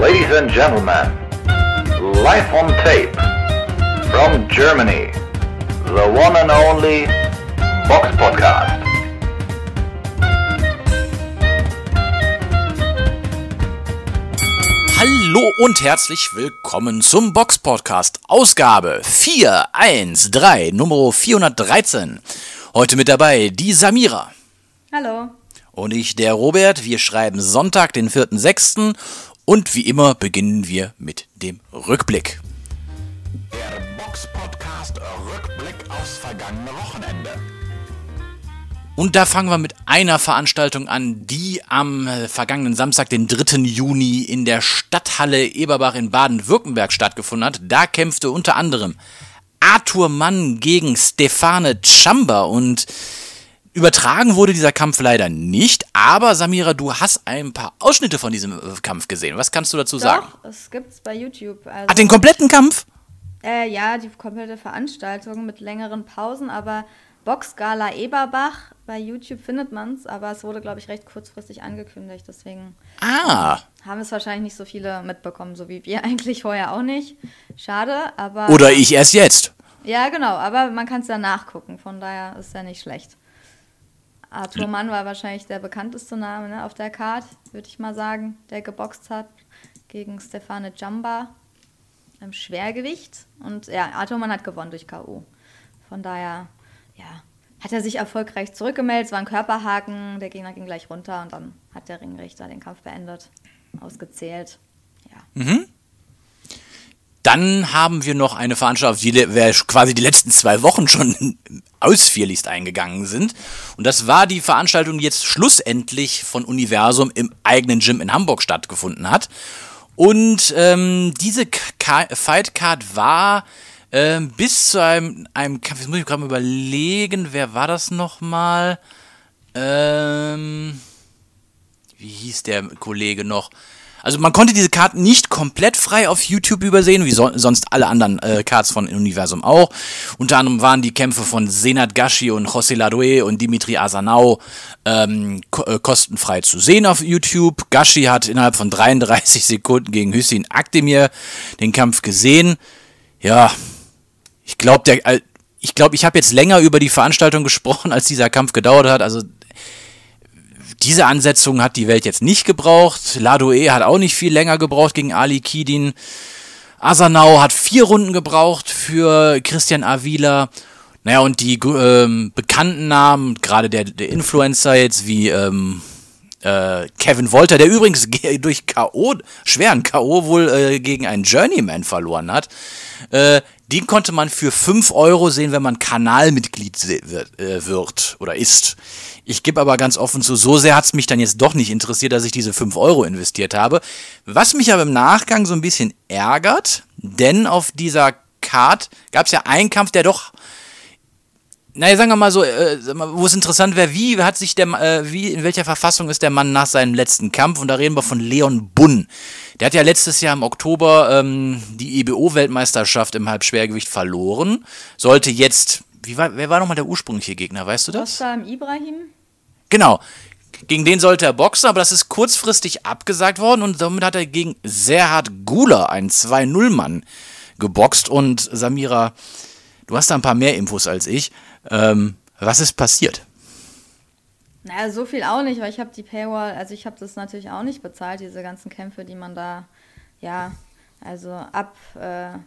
Ladies and gentlemen, live on tape from Germany, the one and only Box Podcast. Hallo und herzlich willkommen zum Box Podcast, Ausgabe 413, Nummer 413. Heute mit dabei die Samira. Hallo. Und ich, der Robert. Wir schreiben Sonntag, den 4.6. Und wie immer beginnen wir mit dem Rückblick. Der Box Podcast Rückblick aufs vergangene Wochenende. Und da fangen wir mit einer Veranstaltung an, die am äh, vergangenen Samstag, den 3. Juni, in der Stadthalle Eberbach in Baden-Württemberg stattgefunden hat. Da kämpfte unter anderem Arthur Mann gegen Stefane Chamba und übertragen wurde dieser Kampf leider nicht. Aber Samira, du hast ein paar Ausschnitte von diesem äh, Kampf gesehen. Was kannst du dazu sagen? Doch, es gibt's bei YouTube. Also, Ach, den kompletten Kampf? äh, ja, die komplette Veranstaltung mit längeren Pausen, aber Boxgala Eberbach, bei YouTube findet man's, aber es wurde, glaube ich, recht kurzfristig angekündigt, deswegen Ah. haben es wahrscheinlich nicht so viele mitbekommen, so wie wir eigentlich vorher auch nicht. Schade, aber. Oder ich erst jetzt. Ja, genau, aber man kann es ja nachgucken, von daher ist ja nicht schlecht. Arthur Mann war wahrscheinlich der bekannteste Name ne, auf der Card, würde ich mal sagen, der geboxt hat gegen Stefane Jamba im Schwergewicht. Und ja, Arthur Mann hat gewonnen durch K.O. Von daher, ja, hat er sich erfolgreich zurückgemeldet. Es war ein Körperhaken, der Gegner ging gleich runter und dann hat der Ringrichter den Kampf beendet, ausgezählt. Ja. Dann haben wir noch eine Veranstaltung, auf die wir quasi die letzten zwei Wochen schon ausführlichst eingegangen sind. Und das war die Veranstaltung, die jetzt schlussendlich von Universum im eigenen Gym in Hamburg stattgefunden hat. Und ähm, diese Fightcard war ähm, bis zu einem, einem Kampf, jetzt muss ich gerade mal überlegen, wer war das nochmal? Ähm, wie hieß der Kollege noch? Also man konnte diese Karten nicht komplett frei auf YouTube übersehen, wie so, sonst alle anderen äh, Cards von Universum auch. Unter anderem waren die Kämpfe von Senat Gashi und José Ladoe und Dimitri Asanau ähm, ko äh, kostenfrei zu sehen auf YouTube. Gashi hat innerhalb von 33 Sekunden gegen Hüseyin Akdemir den Kampf gesehen. Ja, ich glaube, äh, ich glaube, ich habe jetzt länger über die Veranstaltung gesprochen, als dieser Kampf gedauert hat. Also diese Ansetzung hat die Welt jetzt nicht gebraucht. Ladoe hat auch nicht viel länger gebraucht gegen Ali Kidin. Asanau hat vier Runden gebraucht für Christian Avila. Naja, und die ähm, bekannten Namen, gerade der, der Influencer jetzt wie ähm, äh, Kevin Wolter, der übrigens durch K.O., schweren K.O. wohl äh, gegen einen Journeyman verloren hat, äh, den konnte man für 5 Euro sehen, wenn man Kanalmitglied wird, äh, wird oder ist. Ich gebe aber ganz offen zu, so sehr hat es mich dann jetzt doch nicht interessiert, dass ich diese 5 Euro investiert habe. Was mich aber im Nachgang so ein bisschen ärgert, denn auf dieser Card gab es ja einen Kampf, der doch naja, sagen wir mal so, äh, wo es interessant wäre, wie hat sich der, äh, wie, in welcher Verfassung ist der Mann nach seinem letzten Kampf? Und da reden wir von Leon Bunn. Der hat ja letztes Jahr im Oktober ähm, die EBO-Weltmeisterschaft im Halbschwergewicht verloren. Sollte jetzt, wie war, wer war nochmal der ursprüngliche Gegner, weißt du das? Osam Ibrahim? Genau. Gegen den sollte er boxen, aber das ist kurzfristig abgesagt worden und damit hat er gegen Serhard Gula, einen 2-0-Mann, geboxt. Und Samira, du hast da ein paar mehr Infos als ich. Ähm, was ist passiert? Naja, so viel auch nicht, weil ich habe die Paywall, also ich habe das natürlich auch nicht bezahlt, diese ganzen Kämpfe, die man da, ja, also ab äh,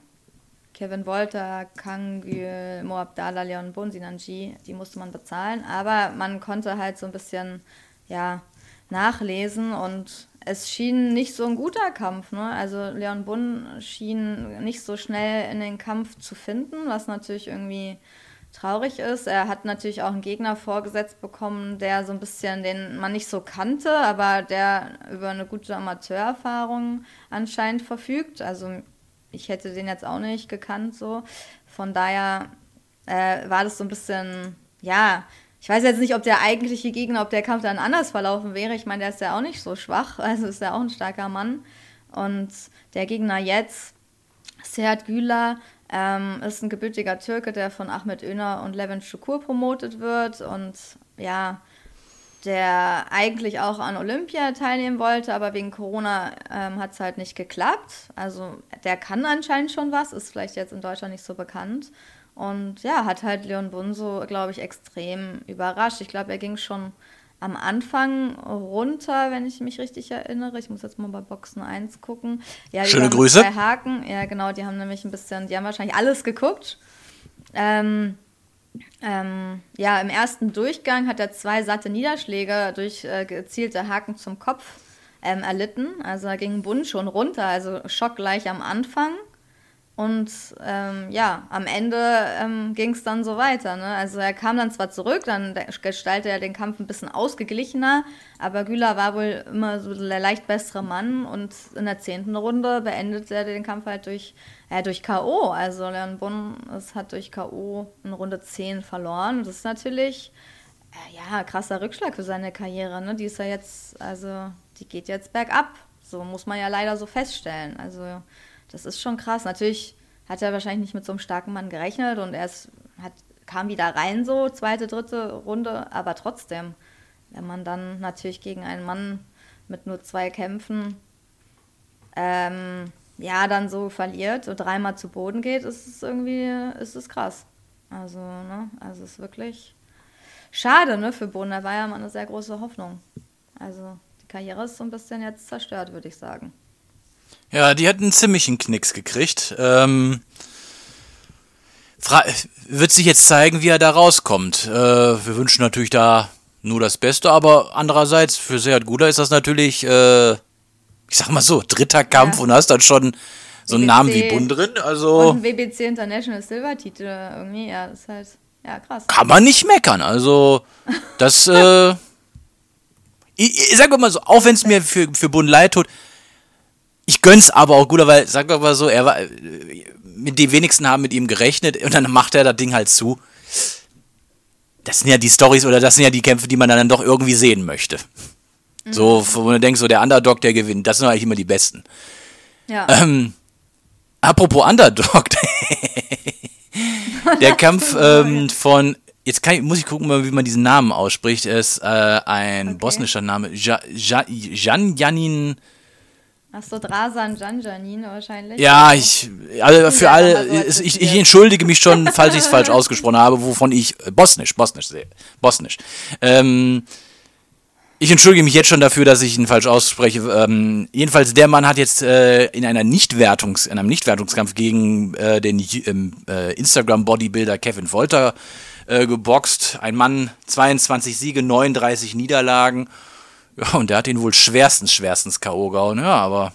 Kevin Wolter, Kangül, Mo Abdallah, Leon Bonsinanji, die musste man bezahlen, aber man konnte halt so ein bisschen, ja, nachlesen und es schien nicht so ein guter Kampf, ne? Also Leon Bun schien nicht so schnell in den Kampf zu finden, was natürlich irgendwie traurig ist. Er hat natürlich auch einen Gegner vorgesetzt bekommen, der so ein bisschen, den man nicht so kannte, aber der über eine gute Amateurerfahrung anscheinend verfügt. Also ich hätte den jetzt auch nicht gekannt so. Von daher äh, war das so ein bisschen, ja, ich weiß jetzt nicht, ob der eigentliche Gegner, ob der Kampf dann anders verlaufen wäre. Ich meine, der ist ja auch nicht so schwach, also ist ja auch ein starker Mann. Und der Gegner jetzt, Serhat Güler, ähm, ist ein gebürtiger Türke, der von Ahmed Öner und Levent Shukur promotet wird. Und ja, der eigentlich auch an Olympia teilnehmen wollte, aber wegen Corona ähm, hat es halt nicht geklappt. Also der kann anscheinend schon was, ist vielleicht jetzt in Deutschland nicht so bekannt. Und ja, hat halt Leon Bunso, glaube ich, extrem überrascht. Ich glaube, er ging schon am Anfang runter, wenn ich mich richtig erinnere. Ich muss jetzt mal bei Boxen 1 gucken. Ja, Schöne Grüße. Zwei Haken. Ja, genau, die haben nämlich ein bisschen, die haben wahrscheinlich alles geguckt. Ähm, ähm, ja, im ersten Durchgang hat er zwei satte Niederschläge durch äh, gezielte Haken zum Kopf ähm, erlitten. Also da ging Bund schon runter, also Schock gleich am Anfang. Und ähm, ja, am Ende ähm, ging es dann so weiter. Ne? Also er kam dann zwar zurück, dann gestaltete er den Kampf ein bisschen ausgeglichener, aber Güler war wohl immer so der leicht bessere Mann und in der zehnten Runde beendete er den Kampf halt durch, äh, durch K.O. Also Leon Bunn hat durch K.O. in Runde 10 verloren. Das ist natürlich äh, ja krasser Rückschlag für seine Karriere. Ne? Die ist ja jetzt, also die geht jetzt bergab. So muss man ja leider so feststellen. Also das ist schon krass. Natürlich hat er wahrscheinlich nicht mit so einem starken Mann gerechnet und er kam wieder rein, so zweite, dritte Runde, aber trotzdem, wenn man dann natürlich gegen einen Mann mit nur zwei Kämpfen ähm, ja dann so verliert und dreimal zu Boden geht, ist es irgendwie, ist es krass. Also, ne, also es ist wirklich schade, ne, für Boden. Da war ja mal eine sehr große Hoffnung. Also die Karriere ist so ein bisschen jetzt zerstört, würde ich sagen. Ja, die hat einen ziemlichen Knicks gekriegt. Ähm, wird sich jetzt zeigen, wie er da rauskommt. Äh, wir wünschen natürlich da nur das Beste, aber andererseits für Seat Guda ist das natürlich, äh, ich sag mal so, dritter Kampf ja. und hast dann schon so einen Namen wie Bund drin. Also und ein WBC International Silver Titel irgendwie, ja, das ist halt, ja, krass. Kann man nicht meckern. Also, das, äh, ich, ich sag mal so, auch wenn es mir für, für Bund leid tut, ich gönn's aber auch gut, weil, sag mal so, er war, mit die wenigsten haben mit ihm gerechnet und dann macht er das Ding halt zu. Das sind ja die Stories oder das sind ja die Kämpfe, die man dann doch irgendwie sehen möchte. Mhm. So, wo du denkst, so der Underdog, der gewinnt, das sind eigentlich immer die besten. Ja. Ähm, apropos Underdog, der Kampf ähm, von, jetzt ich, muss ich gucken, wie man diesen Namen ausspricht, er ist äh, ein okay. bosnischer Name, Jan Janin. Ach so, Drasan Janjanin wahrscheinlich. Ja, ich, also für alle, so ich, ich, entschuldige mich schon, falls ich es falsch ausgesprochen habe, wovon ich, äh, bosnisch, bosnisch sehe, bosnisch. Ähm, ich entschuldige mich jetzt schon dafür, dass ich ihn falsch ausspreche. Ähm, jedenfalls, der Mann hat jetzt äh, in einer Nichtwertungs, in einem Nichtwertungskampf gegen äh, den ähm, äh, Instagram-Bodybuilder Kevin Wolter äh, geboxt. Ein Mann, 22 Siege, 39 Niederlagen. Ja, und der hat ihn wohl schwerstens, schwerstens K.O. gehauen. Ja, aber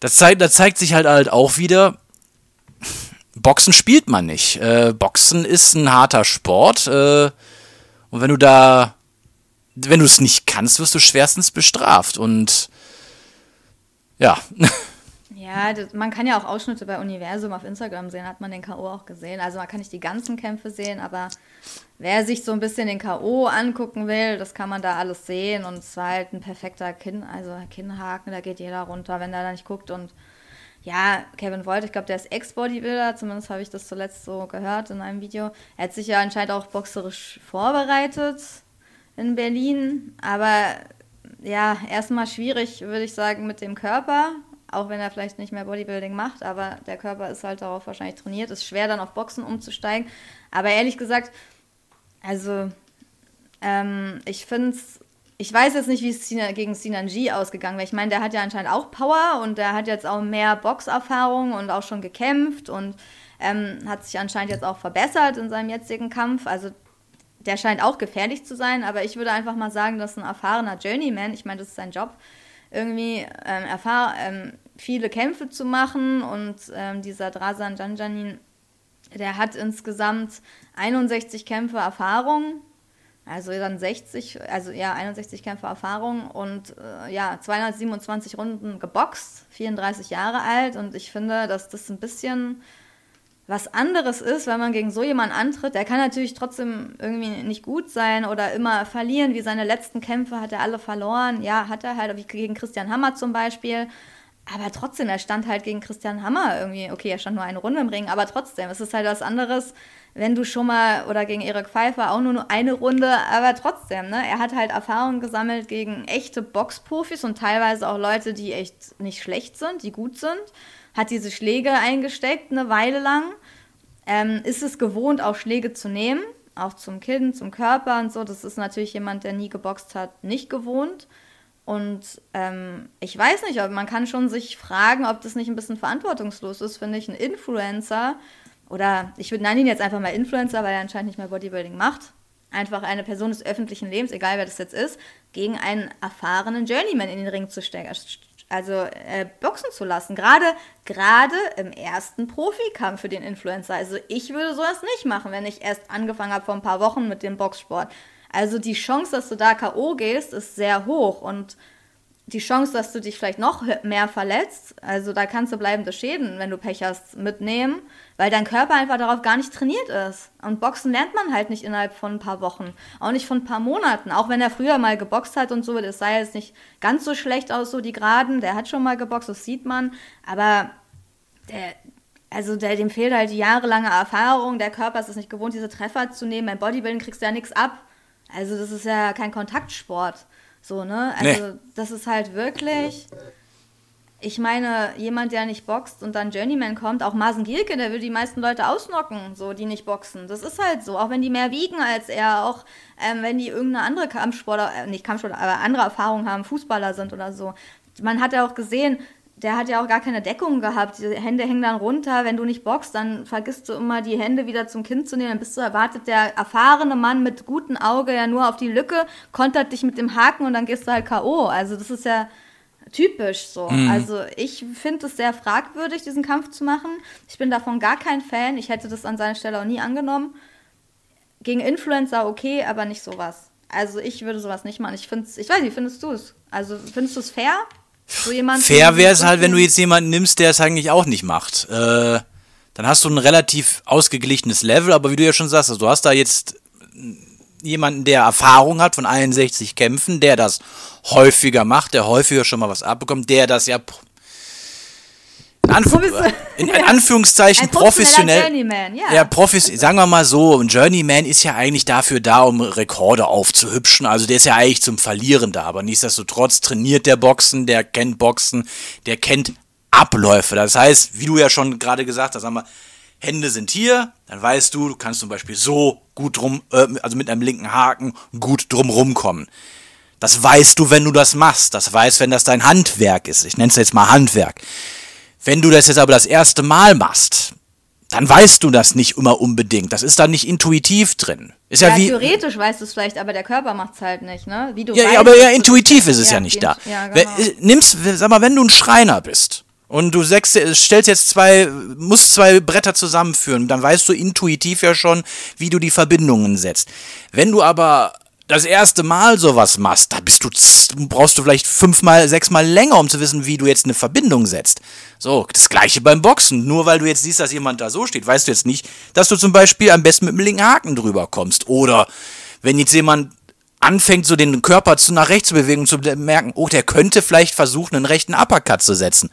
das zeigt, das zeigt sich halt halt auch wieder, Boxen spielt man nicht. Äh, Boxen ist ein harter Sport. Äh, und wenn du da, wenn du es nicht kannst, wirst du schwerstens bestraft. Und ja. Ja, das, man kann ja auch Ausschnitte bei Universum auf Instagram sehen, hat man den K.O. auch gesehen. Also man kann nicht die ganzen Kämpfe sehen, aber wer sich so ein bisschen den K.O. angucken will, das kann man da alles sehen. Und es war halt ein perfekter Kinn, also Kinnhaken, da geht jeder runter, wenn der da nicht guckt. Und ja, Kevin Volt, ich glaube, der ist Ex-Bodybuilder, zumindest habe ich das zuletzt so gehört in einem Video. Er hat sich ja anscheinend auch boxerisch vorbereitet in Berlin, aber ja, erstmal schwierig, würde ich sagen, mit dem Körper auch wenn er vielleicht nicht mehr Bodybuilding macht, aber der Körper ist halt darauf wahrscheinlich trainiert. Ist schwer dann auf Boxen umzusteigen. Aber ehrlich gesagt, also ähm, ich finde es, ich weiß jetzt nicht, wie es gegen Sinan G ausgegangen wäre. Ich meine, der hat ja anscheinend auch Power und der hat jetzt auch mehr Boxerfahrung und auch schon gekämpft und ähm, hat sich anscheinend jetzt auch verbessert in seinem jetzigen Kampf. Also der scheint auch gefährlich zu sein, aber ich würde einfach mal sagen, dass ein erfahrener Journeyman, ich meine, das ist sein Job, irgendwie ähm, erfahr ähm, viele Kämpfe zu machen und ähm, dieser Drasan Janjanin, der hat insgesamt 61 Kämpfe Erfahrung, also dann 60, also ja 61 Kämpfe Erfahrung und äh, ja 227 Runden geboxt, 34 Jahre alt und ich finde, dass das ein bisschen was anderes ist, wenn man gegen so jemanden antritt. Der kann natürlich trotzdem irgendwie nicht gut sein oder immer verlieren, wie seine letzten Kämpfe hat er alle verloren. Ja, hat er halt, wie gegen Christian Hammer zum Beispiel. Aber trotzdem, er stand halt gegen Christian Hammer irgendwie. Okay, er stand nur eine Runde im Ring, aber trotzdem, es ist halt was anderes, wenn du schon mal, oder gegen Erik Pfeiffer auch nur eine Runde, aber trotzdem, ne? Er hat halt Erfahrungen gesammelt gegen echte Boxprofis und teilweise auch Leute, die echt nicht schlecht sind, die gut sind. Hat diese Schläge eingesteckt eine Weile lang. Ähm, ist es gewohnt, auch Schläge zu nehmen, auch zum Kinn, zum Körper und so. Das ist natürlich jemand, der nie geboxt hat, nicht gewohnt. Und ähm, ich weiß nicht, aber man kann schon sich fragen, ob das nicht ein bisschen verantwortungslos ist, finde ich, ein Influencer oder ich würde nenne ihn jetzt einfach mal Influencer, weil er anscheinend nicht mehr Bodybuilding macht. Einfach eine Person des öffentlichen Lebens, egal wer das jetzt ist, gegen einen erfahrenen Journeyman in den Ring zu stecken, also äh, boxen zu lassen. Gerade gerade im ersten Profikampf für den Influencer. Also ich würde sowas nicht machen, wenn ich erst angefangen habe vor ein paar Wochen mit dem Boxsport. Also die Chance, dass du da KO gehst, ist sehr hoch und die Chance, dass du dich vielleicht noch mehr verletzt, also da kannst du bleibende Schäden, wenn du Pech hast, mitnehmen, weil dein Körper einfach darauf gar nicht trainiert ist. Und Boxen lernt man halt nicht innerhalb von ein paar Wochen, auch nicht von ein paar Monaten. Auch wenn er früher mal geboxt hat und so, das sah jetzt nicht ganz so schlecht aus, so die Geraden, der hat schon mal geboxt, das sieht man, aber der, also der, dem fehlt halt die jahrelange Erfahrung, der Körper ist es nicht gewohnt, diese Treffer zu nehmen, beim Bodybuilding kriegst du ja nichts ab. Also das ist ja kein Kontaktsport. So, ne? Also, nee. das ist halt wirklich. Ich meine, jemand, der nicht boxt und dann Journeyman kommt, auch Marsen Gielke, der will die meisten Leute ausnocken, so, die nicht boxen. Das ist halt so. Auch wenn die mehr wiegen als er, auch ähm, wenn die irgendeine andere Kampfsportler, äh, nicht Kampfsportler, aber andere Erfahrungen haben, Fußballer sind oder so. Man hat ja auch gesehen, der hat ja auch gar keine Deckung gehabt. Die Hände hängen dann runter. Wenn du nicht boxst, dann vergisst du immer, die Hände wieder zum Kind zu nehmen. Dann bist du erwartet, der erfahrene Mann mit gutem Auge ja nur auf die Lücke, kontert dich mit dem Haken und dann gehst du halt K.O. Also das ist ja typisch so. Mhm. Also ich finde es sehr fragwürdig, diesen Kampf zu machen. Ich bin davon gar kein Fan. Ich hätte das an seiner Stelle auch nie angenommen. Gegen Influencer okay, aber nicht sowas. Also ich würde sowas nicht machen. Ich finde ich weiß nicht, findest du es? Also findest du es fair? So Fair wäre es halt, wenn du jetzt jemanden nimmst, der es eigentlich auch nicht macht. Äh, dann hast du ein relativ ausgeglichenes Level, aber wie du ja schon sagst, also du hast da jetzt jemanden, der Erfahrung hat von 61 Kämpfen, der das häufiger macht, der häufiger schon mal was abbekommt, der das ja in, Anf in, in Anführungszeichen professionell. Journeyman, ja. ja profes sagen wir mal so, ein Journeyman ist ja eigentlich dafür da, um Rekorde aufzuhübschen. Also der ist ja eigentlich zum Verlieren da. Aber nichtsdestotrotz trainiert der Boxen, der kennt Boxen, der kennt Abläufe. Das heißt, wie du ja schon gerade gesagt hast, sagen wir, Hände sind hier, dann weißt du, du kannst zum Beispiel so gut drum, äh, also mit einem linken Haken gut drum rumkommen. Das weißt du, wenn du das machst. Das weißt, wenn das dein Handwerk ist. Ich nenne es jetzt mal Handwerk. Wenn du das jetzt aber das erste Mal machst, dann weißt du das nicht immer unbedingt. Das ist da nicht intuitiv drin. Ist ja, ja wie, theoretisch weißt du es vielleicht, aber der Körper macht es halt nicht, ne? Wie du ja, weißt, aber ja, intuitiv ist es ja, ja nicht da. Ja, genau. Nimmst, sag mal, wenn du ein Schreiner bist und du sechst, stellst jetzt zwei, musst zwei Bretter zusammenführen, dann weißt du intuitiv ja schon, wie du die Verbindungen setzt. Wenn du aber das erste Mal sowas machst, da bist du, brauchst du vielleicht fünfmal, sechsmal länger, um zu wissen, wie du jetzt eine Verbindung setzt. So, das gleiche beim Boxen. Nur weil du jetzt siehst, dass jemand da so steht, weißt du jetzt nicht, dass du zum Beispiel am besten mit dem linken Haken drüber kommst. Oder wenn jetzt jemand anfängt, so den Körper zu nach rechts zu bewegen und zu merken, oh, der könnte vielleicht versuchen, einen rechten Uppercut zu setzen.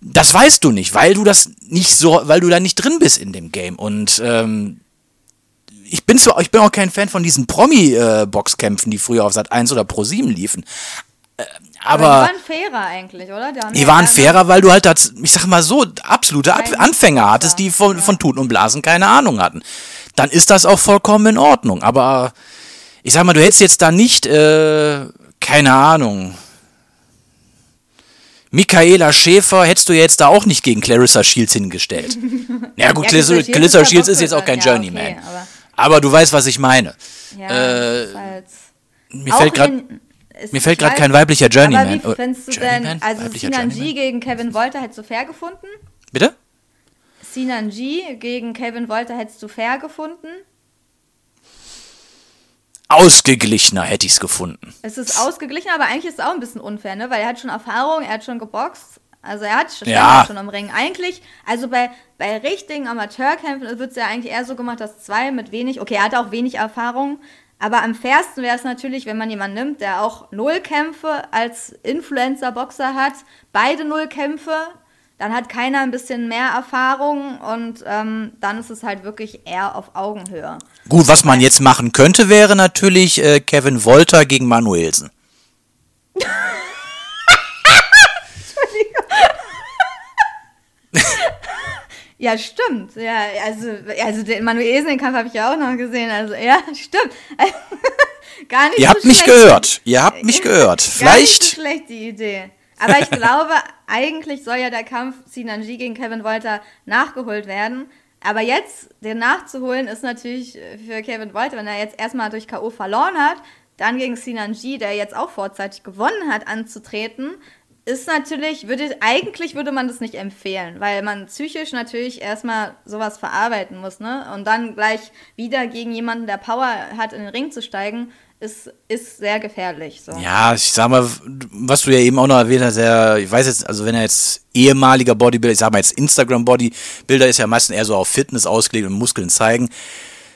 Das weißt du nicht, weil du das nicht so, weil du da nicht drin bist in dem Game. Und ähm, ich bin zwar, ich bin auch kein Fan von diesen Promi-Boxkämpfen, die früher auf Sat 1 oder Pro 7 liefen. Äh, aber, aber, die waren fairer eigentlich, oder? Die, die waren fairer, weil du halt, das, ich sag mal so, absolute Ab Anfänger hattest, die von, ja. von Tuten und Blasen keine Ahnung hatten. Dann ist das auch vollkommen in Ordnung. Aber ich sag mal, du hättest jetzt da nicht, äh, keine Ahnung, Michaela Schäfer hättest du jetzt da auch nicht gegen Clarissa Shields hingestellt. ja gut, ja, Clarissa, Clarissa Shields ist jetzt auch kein ja, Journeyman. Okay, aber du weißt, was ich meine. Ja, äh, halt mir fällt gerade mir fällt gerade kein weiblicher Journeyman. Aber wie findest du Journeyman? denn, also Sinan G gegen Kevin Wolter hättest du fair gefunden? Bitte? Sinan G gegen Kevin Wolter hättest du fair gefunden? Ausgeglichener hätte ich es gefunden. Es ist ausgeglichen, aber eigentlich ist es auch ein bisschen unfair, ne? Weil er hat schon Erfahrung, er hat schon geboxt. Also er hat schon, ja. schon am Ring. Eigentlich, also bei, bei richtigen Amateurkämpfen wird es ja eigentlich eher so gemacht, dass zwei mit wenig, okay, er hat auch wenig Erfahrung, aber am fairsten wäre es natürlich, wenn man jemanden nimmt, der auch null Kämpfe als Influencer-Boxer hat, beide null Kämpfe, dann hat keiner ein bisschen mehr Erfahrung und ähm, dann ist es halt wirklich eher auf Augenhöhe. Gut, was man jetzt machen könnte, wäre natürlich äh, Kevin Wolter gegen Manuelsen. Ja, stimmt. Ja, also, also den Manuelsen-Kampf habe ich ja auch noch gesehen. Also, ja, stimmt. Gar nicht Ihr so habt mich schlecht. gehört. Ihr habt mich gehört. Gar nicht so Vielleicht. schlecht die Idee. Aber ich glaube, eigentlich soll ja der Kampf Sinanji gegen Kevin Wolter nachgeholt werden. Aber jetzt, den nachzuholen, ist natürlich für Kevin Wolter, wenn er jetzt erstmal durch K.O. verloren hat, dann gegen Sinanji, der jetzt auch vorzeitig gewonnen hat, anzutreten, ist natürlich, würde, eigentlich würde man das nicht empfehlen, weil man psychisch natürlich erstmal sowas verarbeiten muss, ne? Und dann gleich wieder gegen jemanden, der Power hat, in den Ring zu steigen, ist, ist sehr gefährlich. So. Ja, ich sag mal, was du ja eben auch noch erwähnt hast, der, ich weiß jetzt, also wenn er jetzt ehemaliger Bodybuilder, ich sag mal jetzt Instagram-Bodybuilder ist ja meistens eher so auf Fitness ausgelegt und Muskeln zeigen.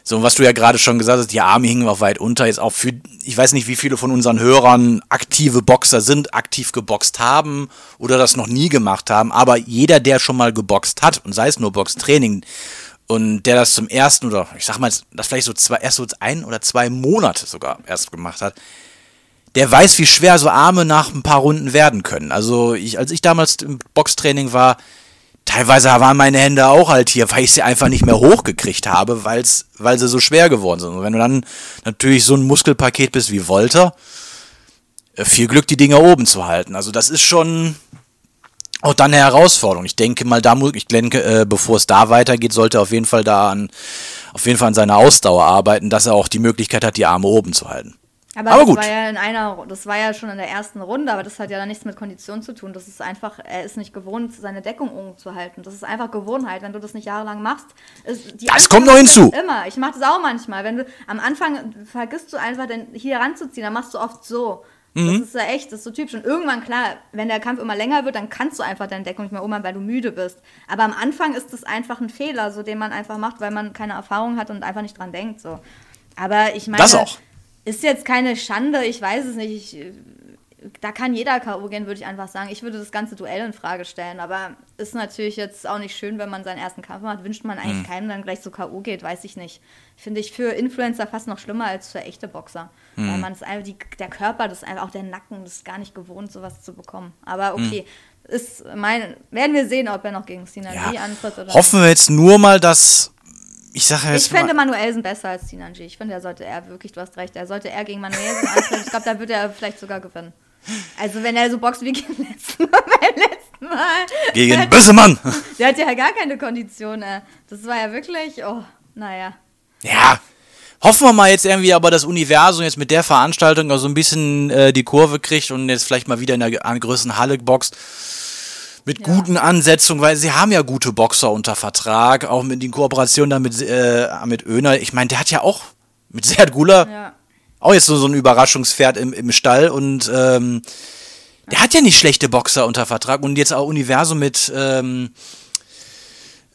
So, was du ja gerade schon gesagt hast, die Arme hingen auch weit unter. Jetzt auch für, ich weiß nicht, wie viele von unseren Hörern aktive Boxer sind, aktiv geboxt haben oder das noch nie gemacht haben. Aber jeder, der schon mal geboxt hat, und sei es nur Boxtraining, und der das zum ersten oder ich sag mal, das vielleicht so zwei, erst so ein oder zwei Monate sogar erst gemacht hat, der weiß, wie schwer so Arme nach ein paar Runden werden können. Also ich, als ich damals im Boxtraining war, teilweise waren meine Hände auch halt hier, weil ich sie einfach nicht mehr hochgekriegt habe, weil's, weil sie so schwer geworden sind. Und wenn du dann natürlich so ein Muskelpaket bist wie Volter, äh, viel Glück, die Dinger oben zu halten. Also das ist schon auch dann eine Herausforderung. Ich denke mal, da muss, ich denke, äh, bevor es da weitergeht, sollte er auf jeden Fall da an, auf jeden Fall an seiner Ausdauer arbeiten, dass er auch die Möglichkeit hat, die Arme oben zu halten. Aber, Aber das gut. war ja in einer, das war ja schon in der ersten Runde, aber das hat ja dann nichts mit Kondition zu tun. Das ist einfach, er ist nicht gewohnt, seine Deckung oben zu halten. Das ist einfach Gewohnheit. Wenn du das nicht jahrelang machst, ist die Das kommt noch hinzu. Immer. Ich mache das auch manchmal. Wenn du am Anfang vergisst du einfach, den hier ranzuziehen, dann machst du oft so. Mhm. Das ist ja echt, das ist so typisch. Und irgendwann, klar, wenn der Kampf immer länger wird, dann kannst du einfach deine Deckung nicht mehr halten, weil du müde bist. Aber am Anfang ist das einfach ein Fehler, so den man einfach macht, weil man keine Erfahrung hat und einfach nicht dran denkt. So. Aber ich meine, Das auch. Ist jetzt keine Schande, ich weiß es nicht. Ich, da kann jeder K.O. gehen, würde ich einfach sagen. Ich würde das ganze Duell in Frage stellen, aber ist natürlich jetzt auch nicht schön, wenn man seinen ersten Kampf macht. Wünscht man eigentlich Mhm. keinem dann gleich so K.O. geht, weiß ich nicht. Finde ich für Influencer fast noch schlimmer als für echte Boxer. Mhm. Weil man es einfach, die, der Körper, das ist einfach auch der Nacken, das ist gar nicht gewohnt, sowas zu bekommen. Aber Mhm. okay, ist mein, werden wir sehen, ob er noch gegen Sinanji Ja, antritt oder hoffen wir jetzt nur mal, dass ich sage ich jetzt fände mal, Manuelsen besser als Sinanji. Ich finde, er sollte er wirklich, du hast recht, er sollte er gegen Manuelsen antreten. Ich glaube, da würde er vielleicht sogar gewinnen. Also wenn er so boxt wie beim letzten Mal, beim letzten Mal. gegen Büssemann. Der hat ja gar keine Kondition. Das war ja wirklich, oh, naja. Ja, hoffen wir mal jetzt irgendwie, aber das Universum jetzt mit der Veranstaltung so ein bisschen äh, die Kurve kriegt und jetzt vielleicht mal wieder in der einer größeren Halle boxt. Mit guten Ansetzungen, weil sie haben ja gute Boxer unter Vertrag, auch mit den Kooperationen da mit, äh, mit Öner. Ich meine, der hat ja auch mit Serd Gula Ja. auch jetzt so, so ein Überraschungspferd im, im Stall und ähm, der hat ja nicht schlechte Boxer unter Vertrag und jetzt auch Universum mit ähm,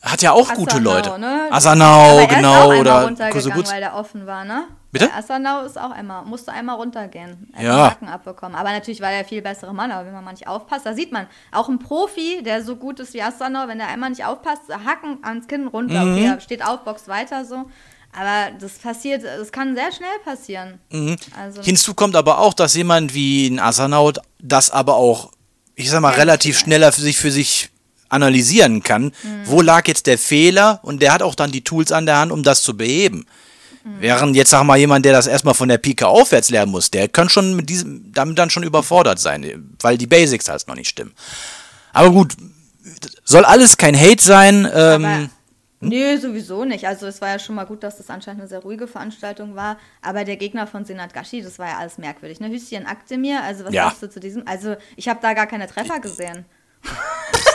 hat ja auch gute Asanau, Leute. Ne? Asanau, genau, oder Kusubutsu. weil der offen war, ne? Bitte? Der Asanau ist auch einmal, musste einmal runtergehen. Er hat Ja. Nacken abbekommen. Aber natürlich war der viel bessere Mann, aber wenn man mal nicht aufpasst, da sieht man, auch ein Profi, der so gut ist wie Asanau, wenn der einmal nicht aufpasst, Hacken ans Kinn runter. Mhm. Okay, steht auf, boxt weiter so. Aber das passiert, das kann sehr schnell passieren. Mhm. Also, Hinzu kommt aber auch, dass jemand wie ein Asanaut das aber auch, ich sag mal, Ja, relativ schneller für sich für sich analysieren kann. Wo lag jetzt der Fehler? Und der hat auch dann die Tools an der Hand, um das zu beheben. Während jetzt, sag mal, jemand, der das erstmal von der Pike aufwärts lernen muss, der kann schon mit diesem, damit dann schon überfordert sein, weil die Basics halt noch nicht stimmen. Aber gut, soll alles kein Hate sein. Ähm, Aber, nö, sowieso nicht. Also es war ja schon mal gut, dass das anscheinend eine sehr ruhige Veranstaltung war. Aber der Gegner von Senat Gashi, das war ja alles merkwürdig. Ne? Hüschen Aktemir, also was Ja. sagst du zu diesem? Also ich habe da gar keine Treffer gesehen.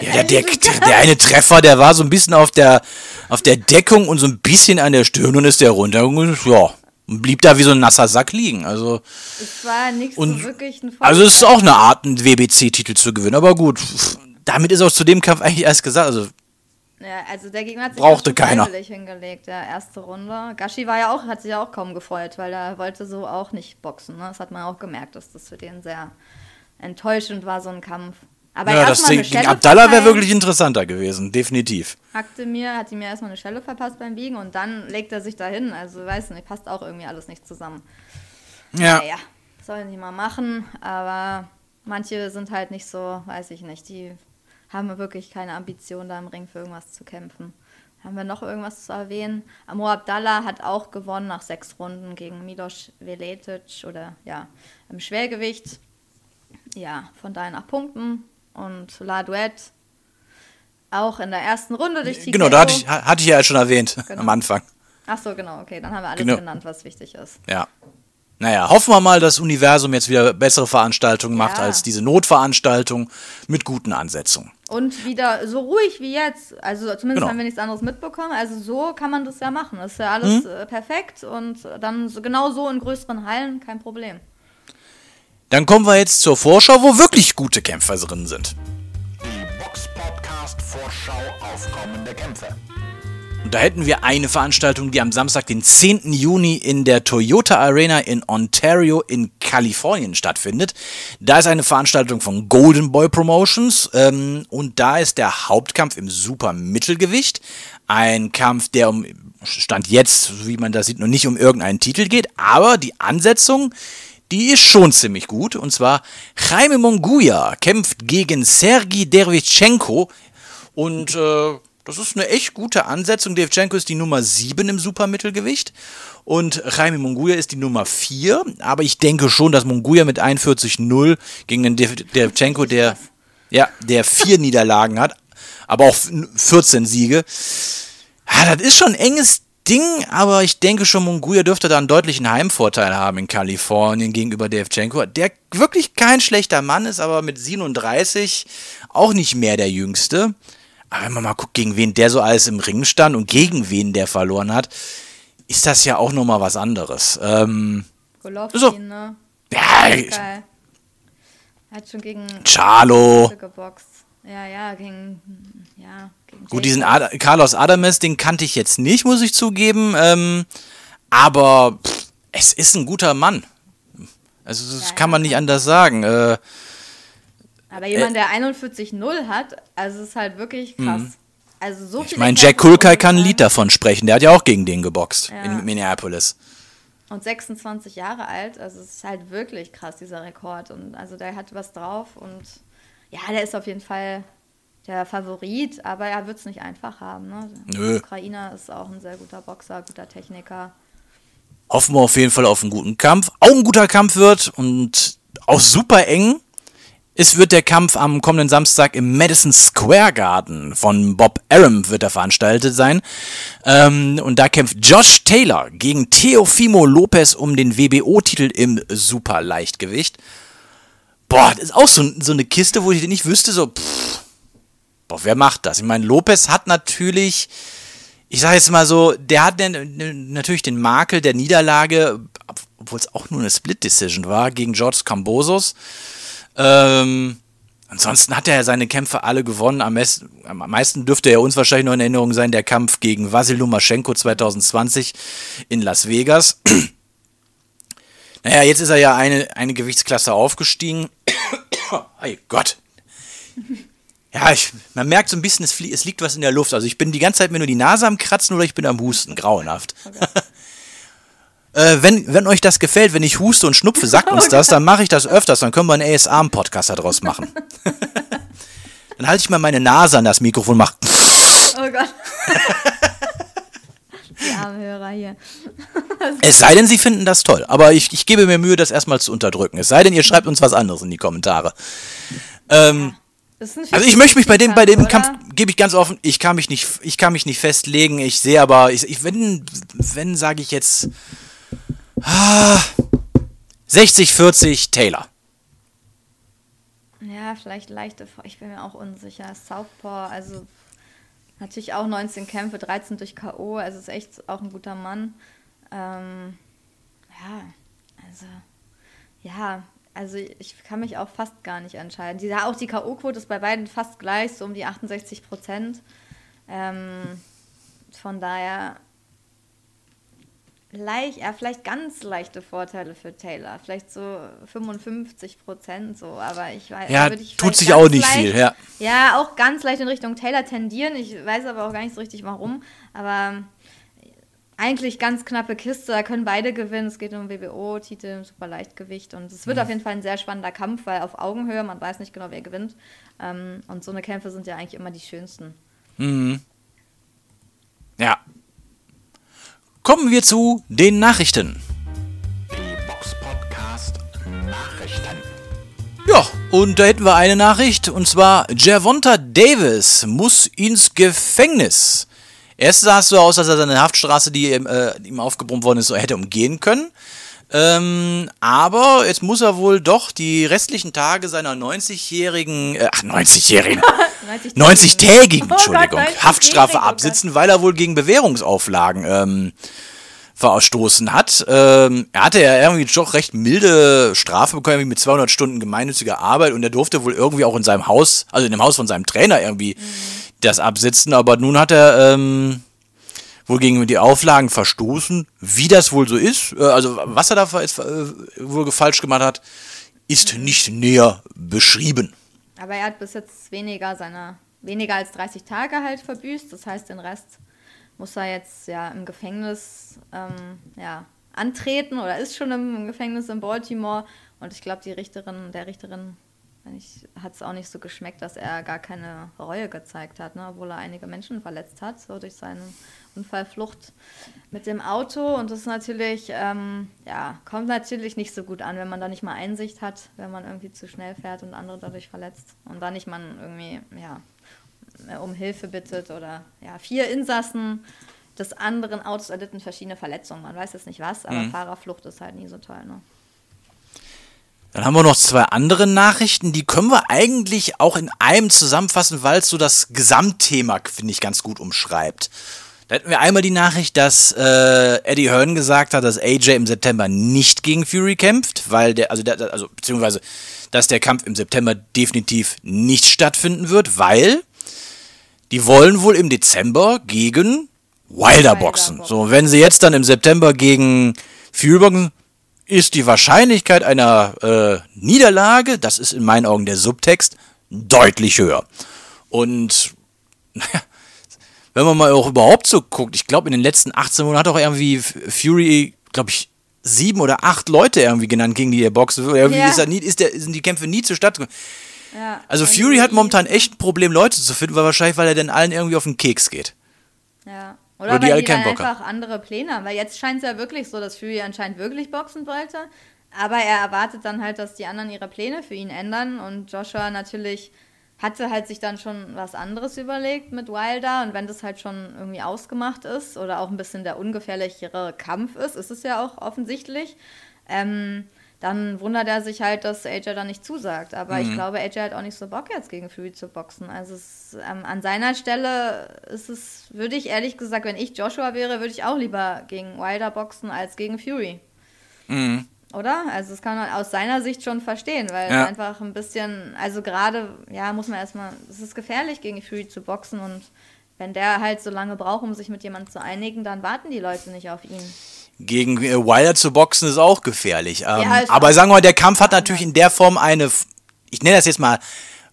Ja, der, der, der eine Treffer, der war so ein bisschen auf der, auf der Deckung und so ein bisschen an der Stirn und ist der runter und ja, und blieb da wie so ein nasser Sack liegen. Also, Es war nicht Und- so wirklich ein also es ist auch eine Art, einen WBC-Titel zu gewinnen. Aber gut, damit ist auch zu dem Kampf eigentlich erst gesagt. Also, Ja, also der Gegner hat sich Brauchte auch keiner. hingelegt, der erste Runde. Gashi war ja auch, hat sich ja auch kaum gefreut, weil er wollte so auch nicht boxen. Ne? Das hat man auch gemerkt, dass das für den sehr enttäuschend war, so ein Kampf. Aber Ja, das eine gegen Abdallah wäre wirklich interessanter gewesen, definitiv. Hackte mir, hat die mir erstmal eine Schelle verpasst beim Biegen und dann legt er sich dahin. Also, weiß nicht, passt auch irgendwie alles nicht zusammen. Ja. Naja, sollen die mal machen, aber manche sind halt nicht so, weiß ich nicht, die haben wirklich keine Ambition, da im Ring für irgendwas zu kämpfen. Haben wir noch irgendwas zu erwähnen? Amor Abdallah hat auch gewonnen nach sechs Runden gegen Milos Veletic oder ja, im Schwergewicht. Ja, von daher nach Punkten. Und La Duet auch in der ersten Runde durch TKO. Genau, da hatte ich, hatte ich ja schon erwähnt Genau. am Anfang. Ach so, genau, okay, dann haben wir alles Genau. genannt, was wichtig ist. Ja. Naja, hoffen wir mal, dass das Universum jetzt wieder bessere Veranstaltungen macht Ja. als diese Notveranstaltung mit guten Ansetzungen. Und wieder so ruhig wie jetzt. Also zumindest Genau. haben wir nichts anderes mitbekommen. Also so kann man das ja machen. Das ist ja alles Mhm. äh, perfekt und dann so, genau so in größeren Hallen kein Problem. Dann kommen wir jetzt zur Vorschau, wo wirklich gute Kämpfer drin sind. Die Box Podcast Vorschau auf kommende Kämpfe. Und da hätten wir eine Veranstaltung, die am Samstag, den 10. Juni in der Toyota Arena in Ontario in Kalifornien stattfindet. Da ist eine Veranstaltung von Golden Boy Promotions ähm, und da ist der Hauptkampf im Supermittelgewicht. Ein Kampf, der um Stand jetzt, wie man da sieht, noch nicht um irgendeinen Titel geht, aber die Ansetzung, die ist schon ziemlich gut. Und zwar Jaime Monguia kämpft gegen Sergei Derevchenko und äh, das ist eine echt gute Ansetzung. Devchenko ist die Nummer 7 im Supermittelgewicht und Jaime Monguia ist die Nummer 4. Aber ich denke schon, dass Monguia mit 41-0 gegen den Dev Devchenko, der, ja, der vier Niederlagen hat, aber auch 14 Siege. Ja, das ist schon ein enges Ding, aber ich denke schon, Monguia dürfte da einen deutlichen Heimvorteil haben in Kalifornien gegenüber Devchenko, der wirklich kein schlechter Mann ist, aber mit 37 auch nicht mehr der Jüngste. Aber wenn man mal guckt, gegen wen der so alles im Ring stand und gegen wen der verloren hat, ist das ja auch nochmal was anderes. Ähm, Golovkin, So. ne? ja, Geil. Hat schon gegen Charlo. geboxt. Ja, ja, gegen. Ja, gegen Gut, diesen. Ad Carlos Adames, den kannte ich jetzt nicht, muss ich zugeben. Ähm, aber pff, es ist ein guter Mann. Also das Ja, kann man nicht anders sagen. Äh, Aber jemand, der 41-0 hat, also ist halt wirklich krass. Also so Mhm. ich meine, Jack Kulkai kann ein man Lied davon sprechen. Der hat ja auch gegen den geboxt Ja. in Minneapolis. Und 26 Jahre alt, also es ist halt wirklich krass, dieser Rekord. Und also der hat was drauf und ja, der ist auf jeden Fall der Favorit, aber er wird es nicht einfach haben. Ne? Nö. Der Ukrainer ist auch ein sehr guter Boxer, guter Techniker. Hoffen wir auf jeden Fall auf einen guten Kampf. Auch ein guter Kampf wird und auch super eng. Es wird der Kampf am kommenden Samstag im Madison Square Garden von Bob Arum wird er veranstaltet sein. Ähm, und da kämpft Josh Taylor gegen Teofimo Lopez um den WBO-Titel im Superleichtgewicht. Boah, das ist auch so, so eine Kiste, wo ich nicht wüsste, so, pff, boah, wer macht das? Ich meine, Lopez hat natürlich, ich sage jetzt mal so, der hat den, natürlich den Makel der Niederlage, obwohl es auch nur eine Split-Decision war, gegen George Cambosos. Ähm, ansonsten hat er ja seine Kämpfe alle gewonnen. Am, mes- am meisten dürfte er uns wahrscheinlich noch in Erinnerung sein, der Kampf gegen Vasil Lomachenko 2020 in Las Vegas. naja, jetzt ist er ja eine, eine Gewichtsklasse aufgestiegen. Ei Gott. Ja, ich, man merkt so ein bisschen, es, es liegt was in der Luft. Also ich bin die ganze Zeit mir nur die Nase am Kratzen oder ich bin am Husten. Grauenhaft. äh, wenn, wenn euch das gefällt, wenn ich huste und schnupfe, sagt uns das, dann mache ich das öfters. Dann können wir einen ASA-Podcast daraus machen. dann halte ich mal meine Nase an das Mikrofon und mache. Oh Gott. Die armen Hörer hier. Es sei denn, sie finden das toll. Aber ich, ich gebe mir Mühe, das erstmal zu unterdrücken. Es sei denn, ihr schreibt uns was anderes in die Kommentare. Ähm, ein Also ich möchte mich bei dem, bei dem 50-50 Kampf, gebe ich ganz offen, ich kann mich nicht, ich kann mich nicht festlegen. Ich sehe aber, ich, ich wenn, wenn sage ich jetzt ah, 60, 40 Taylor. Ja, vielleicht leichte, ich bin mir auch unsicher. Southpaw, also natürlich auch 19 Kämpfe, 13 durch K.O., also ist echt auch ein guter Mann. Ähm, ja, also, ja, also ich kann mich auch fast gar nicht entscheiden. Die, auch die K.O.-Quote ist bei beiden fast gleich, so um die 68 Prozent. Ähm, von daher, leicht, ja, vielleicht ganz leichte Vorteile für Taylor. Vielleicht so 55 Prozent so, aber ich weiß. Ja, ich tut sich auch nicht viel, ja. Ja, auch ganz leicht in Richtung Taylor tendieren. Ich weiß aber auch gar nicht so richtig warum. Aber eigentlich ganz knappe Kiste, da können beide gewinnen. Es geht um WBO-Titel im Superleichtgewicht und es wird Mhm. auf jeden Fall ein sehr spannender Kampf, weil auf Augenhöhe, man weiß nicht genau, wer gewinnt. Ähm, und so eine Kämpfe sind ja eigentlich immer die schönsten. Ja. Kommen wir zu den Nachrichten. Die Box Podcast Nachrichten. Ja, und da hätten wir eine Nachricht, und zwar Javonta Davis muss ins Gefängnis. Erst sah es so aus, dass er seine Haftstraße, die ihm, äh, ihm aufgebrummt worden ist, so hätte umgehen können. Ähm, aber jetzt muss er wohl doch die restlichen Tage seiner 90-jährigen, äh, ach 90-jährigen, 90-tägigen. 90-tägigen, Oh Gott, Entschuldigung, 90-jährigen, Haftstrafe oh absitzen, weil er wohl gegen Bewährungsauflagen ähm, verstoßen hat. Ähm, er hatte ja irgendwie doch recht milde Strafe bekommen, mit 200 Stunden gemeinnütziger Arbeit und er durfte wohl irgendwie auch in seinem Haus, also in dem Haus von seinem Trainer irgendwie das absitzen, aber nun hat er ähm, wohl gegen die Auflagen verstoßen. Wie das wohl so ist, äh, also was er da äh, wohl falsch gemacht hat, ist nicht näher beschrieben. Aber er hat bis jetzt weniger seiner, weniger als 30 Tage halt verbüßt. Das heißt, den Rest muss er jetzt ja im Gefängnis ähm, ja, antreten oder ist schon im Gefängnis in Baltimore. Und ich glaube, die Richterin, der Richterin hat es auch nicht so geschmeckt, dass er gar keine Reue gezeigt hat, ne? obwohl er einige Menschen verletzt hat, so durch seine Unfallflucht mit dem Auto. Und das ist natürlich, ähm, ja, kommt natürlich nicht so gut an, wenn man da nicht mal Einsicht hat, wenn man irgendwie zu schnell fährt und andere dadurch verletzt. Und da nicht man irgendwie, ja, um Hilfe bittet oder ja, vier Insassen des anderen Autos erlitten verschiedene Verletzungen. Man weiß jetzt nicht was, aber Fahrerflucht ist halt nie so toll. Ne? Dann haben wir noch zwei andere Nachrichten, die können wir eigentlich auch in einem zusammenfassen, weil es so das Gesamtthema, finde ich, ganz gut umschreibt. Da hätten wir einmal die Nachricht, dass äh, Eddie Hearn gesagt hat, dass AJ im September nicht gegen Fury kämpft, weil der, also, der, also beziehungsweise, dass der Kampf im September definitiv nicht stattfinden wird, weil die wollen wohl im Dezember gegen Wilder boxen. boxen. So, wenn sie jetzt dann im September gegen Fury boxen, ist die Wahrscheinlichkeit einer äh, Niederlage, das ist in meinen Augen der Subtext, deutlich höher. Und naja, wenn man mal auch überhaupt so guckt, ich glaube in den letzten 18 Monaten hat auch irgendwie Fury, glaube ich, sieben oder acht Leute irgendwie genannt, gegen die er boxen will. Irgendwie Ja. ist, nie, ist der, sind die Kämpfe nie zustande gekommen. Ja, Also Fury hat momentan echt ein Problem, Leute zu finden, weil wahrscheinlich, weil er denn allen irgendwie auf den Keks geht. Ja. Oder Oder die weil alle die dann Bock haben. einfach andere Pläne haben. Weil jetzt scheint es ja wirklich so, dass Fury anscheinend wirklich boxen wollte. Aber er erwartet dann halt, dass die anderen ihre Pläne für ihn ändern. Und Joshua natürlich hatte halt sich dann schon was anderes überlegt mit Wilder. Und wenn das halt schon irgendwie ausgemacht ist oder auch ein bisschen der ungefährlichere Kampf ist, ist es ja auch offensichtlich, ähm, dann wundert er sich halt, dass AJ da nicht zusagt. Aber Mhm. ich glaube, AJ hat auch nicht so Bock jetzt gegen Fury zu boxen. Also es, ähm, an seiner Stelle ist es, würde ich ehrlich gesagt, wenn ich Joshua wäre, würde ich auch lieber gegen Wilder boxen als gegen Fury. Oder? Also das kann man aus seiner Sicht schon verstehen, weil Ja. einfach ein bisschen, also gerade, ja, muss man erstmal, es ist gefährlich gegen Fury zu boxen und wenn der halt so lange braucht, um sich mit jemandem zu einigen, dann warten die Leute nicht auf ihn. Gegen äh, Wilder zu boxen ist auch gefährlich. Ähm, Ja, ist aber sagen wir mal, der Kampf hat natürlich in der Form eine, ich nenne das jetzt mal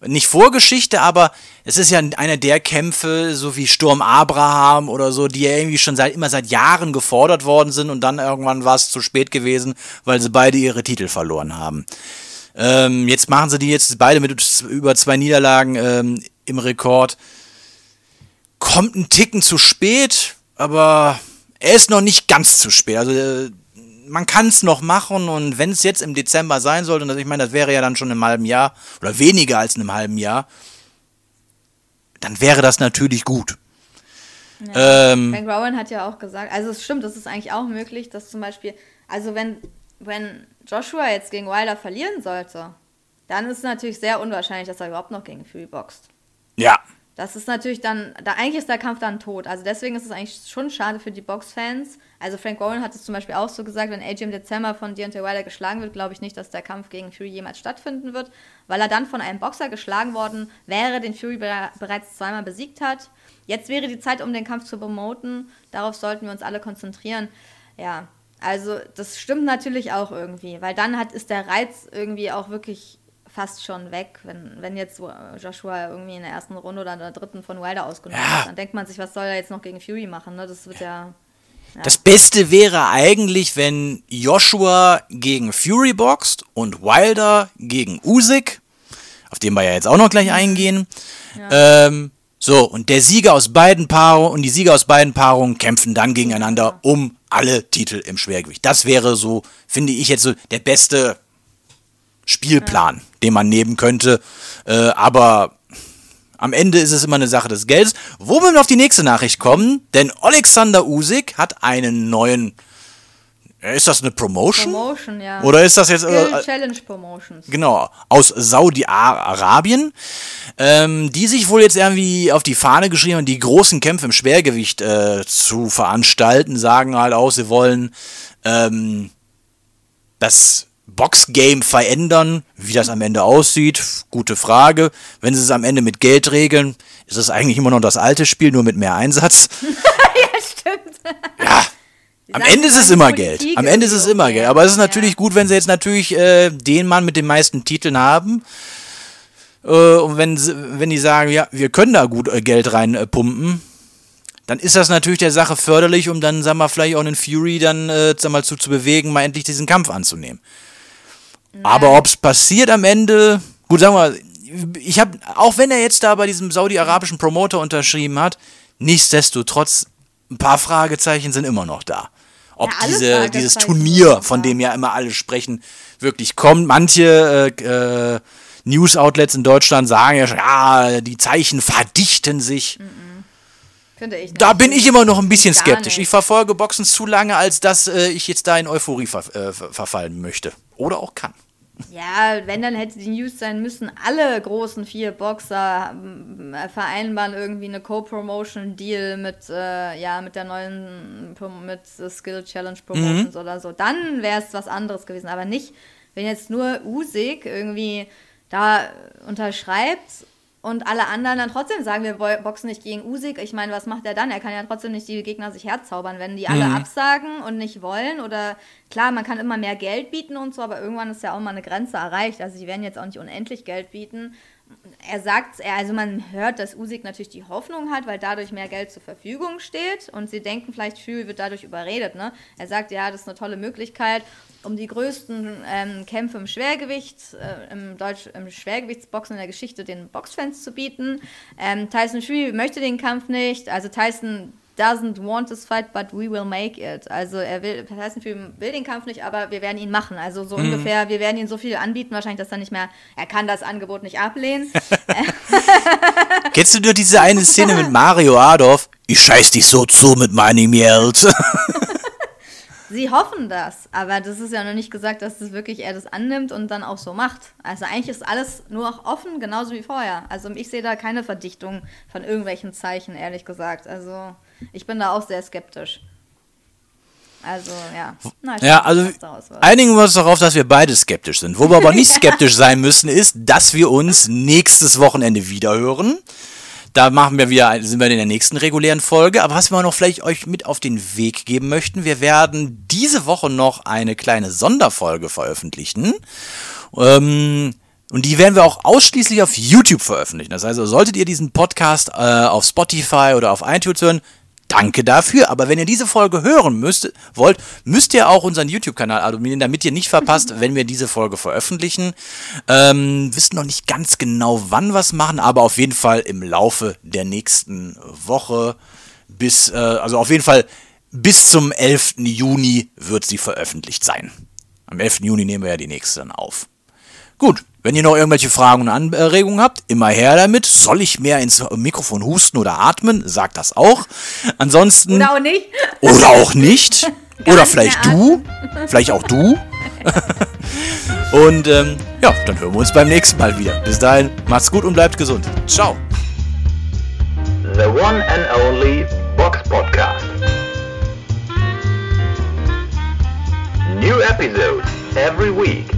nicht Vorgeschichte, aber es ist ja einer der Kämpfe, so wie Sturm Abraham oder so, die ja irgendwie schon seit immer seit Jahren gefordert worden sind und dann irgendwann war es zu spät gewesen, weil sie beide ihre Titel verloren haben. Ähm, jetzt machen sie die jetzt beide mit über zwei Niederlagen ähm, im Rekord. Kommt ein Ticken zu spät, aber er ist noch nicht ganz zu spät. Also äh, man kann es noch machen und wenn es jetzt im Dezember sein sollte, und ich meine, das wäre ja dann schon im halben Jahr oder weniger als in einem halben Jahr, dann wäre das natürlich gut. Ähm, Frank Rowan hat ja auch gesagt, also es stimmt, es ist eigentlich auch möglich, dass zum Beispiel, also wenn, wenn Joshua jetzt gegen Wilder verlieren sollte, dann ist es natürlich sehr unwahrscheinlich, dass er überhaupt noch gegen Fury boxt. ja, Das ist natürlich dann, da eigentlich ist der Kampf dann tot. Also deswegen ist es eigentlich schon schade für die Boxfans. Also Frank Warren hat es zum Beispiel auch so gesagt, wenn AJ im Dezember von Deontay Wilder geschlagen wird, glaube ich nicht, dass der Kampf gegen Fury jemals stattfinden wird, weil er dann von einem Boxer geschlagen worden wäre, den Fury bere- bereits zweimal besiegt hat. Jetzt wäre die Zeit, um den Kampf zu promoten. Darauf sollten wir uns alle konzentrieren. ja, also das stimmt natürlich auch irgendwie, weil dann hat, ist der Reiz irgendwie auch wirklich fast schon weg, wenn, wenn jetzt Joshua irgendwie in der ersten Runde oder in der dritten von Wilder ausgenommen Ja. ist. Dann denkt man sich, was soll er jetzt noch gegen Fury machen? Ne? Das wird ja. Das Beste wäre eigentlich, wenn Joshua gegen Fury boxt und Wilder gegen Usyk, auf den wir ja jetzt auch noch gleich eingehen. Ähm, so, und der Sieger aus beiden Paarungen und die Sieger aus beiden Paarungen kämpfen dann gegeneinander um alle Titel im Schwergewicht. Das wäre so, finde ich jetzt so der beste Spielplan, den man nehmen könnte. Äh, aber am Ende ist es immer eine Sache des Geldes. Wo wir auf die nächste Nachricht kommen, denn Alexander Usyk hat einen neuen. Äh, Ist das eine Promotion? Promotion, ja. Oder ist das jetzt. Äh, Challenge Promotions. Genau, aus Saudi-Arabien, ähm, die sich wohl jetzt irgendwie auf die Fahne geschrieben haben, die großen Kämpfe im Schwergewicht äh, zu veranstalten, sagen halt auch, sie wollen ähm, das Boxgame verändern. Wie das am Ende aussieht, gute Frage. Wenn sie es am Ende mit Geld regeln, ist es eigentlich immer noch das alte Spiel, nur mit mehr Einsatz. ja, stimmt. Ja. Am Ende ist es immer Geld. Am Ende ist es immer. Geld. Aber es ist natürlich gut, wenn sie jetzt natürlich äh, den Mann mit den meisten Titeln haben. Äh, und wenn, sie, wenn die sagen, ja, wir können da gut äh, Geld reinpumpen, äh, dann ist das natürlich der Sache förderlich, um dann, sagen wir, vielleicht auch einen Fury dann, äh, sag mal, zu, zu bewegen, mal endlich diesen Kampf anzunehmen. Aber ob es passiert am Ende, gut, sagen wir, ich habe, auch wenn er jetzt da bei diesem saudi-arabischen Promoter unterschrieben hat, nichtsdestotrotz, ein paar Fragezeichen sind immer noch da. Ob Ja, diese, dieses Turnier, von da. dem ja immer alle sprechen, wirklich kommt. Manche äh, äh, News-Outlets in Deutschland sagen ja schon, ja, die Zeichen verdichten sich. Finde ich. Da nicht. bin ich immer noch ein bisschen skeptisch. Ich verfolge Boxen zu lange, als dass äh, ich jetzt da in Euphorie ver äh, ver- verfallen möchte. Oder auch kann. Ja, wenn dann hätte die News sein müssen, alle großen vier Boxer ähm, äh, vereinbaren irgendwie eine Co-Promotion-Deal mit, äh, ja, mit der neuen, mit äh, Skill Challenge Promotions oder so. Dann wäre es was anderes gewesen. Aber nicht, wenn jetzt nur Usyk irgendwie da unterschreibt und alle anderen dann trotzdem sagen, wir bo- boxen nicht gegen Usyk. Ich meine, was macht er dann? Er kann ja trotzdem nicht die Gegner sich herzaubern, wenn die alle absagen und nicht wollen. Oder klar, man kann immer mehr Geld bieten und so, aber irgendwann ist ja auch mal eine Grenze erreicht. Also die werden jetzt auch nicht unendlich Geld bieten. Er sagt, also man hört, dass Usyk natürlich die Hoffnung hat, weil dadurch mehr Geld zur Verfügung steht und sie denken vielleicht, Fury wird dadurch überredet. Ne? Er sagt, ja, das ist eine tolle Möglichkeit, um die größten ähm, Kämpfe im Schwergewicht, äh, im, Deutsch, im Schwergewichtsboxen in der Geschichte den Boxfans zu bieten. Ähm, Tyson Fury möchte den Kampf nicht, also Tyson doesn't want this fight, but we will make it. Also er will, Tyson Fury will den Kampf nicht, aber wir werden ihn machen. Also so ungefähr, wir werden ihm so viel anbieten, wahrscheinlich, dass er nicht mehr, er kann das Angebot nicht ablehnen. Kennst du nur diese eine Szene mit Mario Adolf? Ich scheiß dich so zu mit meinem Geld. Sie hoffen das, aber das ist ja noch nicht gesagt, dass das wirklich er das annimmt und dann auch so macht. Also eigentlich ist alles nur noch offen, genauso wie vorher. Also ich sehe da keine Verdichtung von irgendwelchen Zeichen, ehrlich gesagt. Also ich bin da auch sehr skeptisch. Also ja. Na, Ja, also einigen wir uns darauf, dass wir beide skeptisch sind. Wo wir aber nicht skeptisch sein müssen, ist, dass wir uns nächstes Wochenende wiederhören. Da machen wir wieder, sind wir in der nächsten regulären Folge. Aber was wir noch vielleicht euch mit auf den Weg geben möchten, wir werden diese Woche noch eine kleine Sonderfolge veröffentlichen. Ähm, und die werden wir auch ausschließlich auf YouTube veröffentlichen. Das heißt, solltet ihr diesen Podcast äh, auf Spotify oder auf iTunes hören, danke dafür. Aber wenn ihr diese Folge hören müsst, wollt, müsst ihr auch unseren YouTube-Kanal abonnieren, damit ihr nicht verpasst, wenn wir diese Folge veröffentlichen. Ähm, wissen noch nicht ganz genau, wann wir es machen, aber auf jeden Fall im Laufe der nächsten Woche bis, äh, also auf jeden Fall bis zum 11. Juni wird sie veröffentlicht sein. Am 11. Juni nehmen wir ja die nächste dann auf. Gut, wenn ihr noch irgendwelche Fragen und Anregungen habt, immer her damit. Soll ich mehr ins Mikrofon husten oder atmen? Sagt das auch. Ansonsten. Oder auch nicht. Oder auch nicht. oder vielleicht du. Vielleicht auch du. und ähm, ja, dann hören wir uns beim nächsten Mal wieder. Bis dahin, macht's gut und bleibt gesund. Ciao. The one and only Box Podcast. New episodes every week.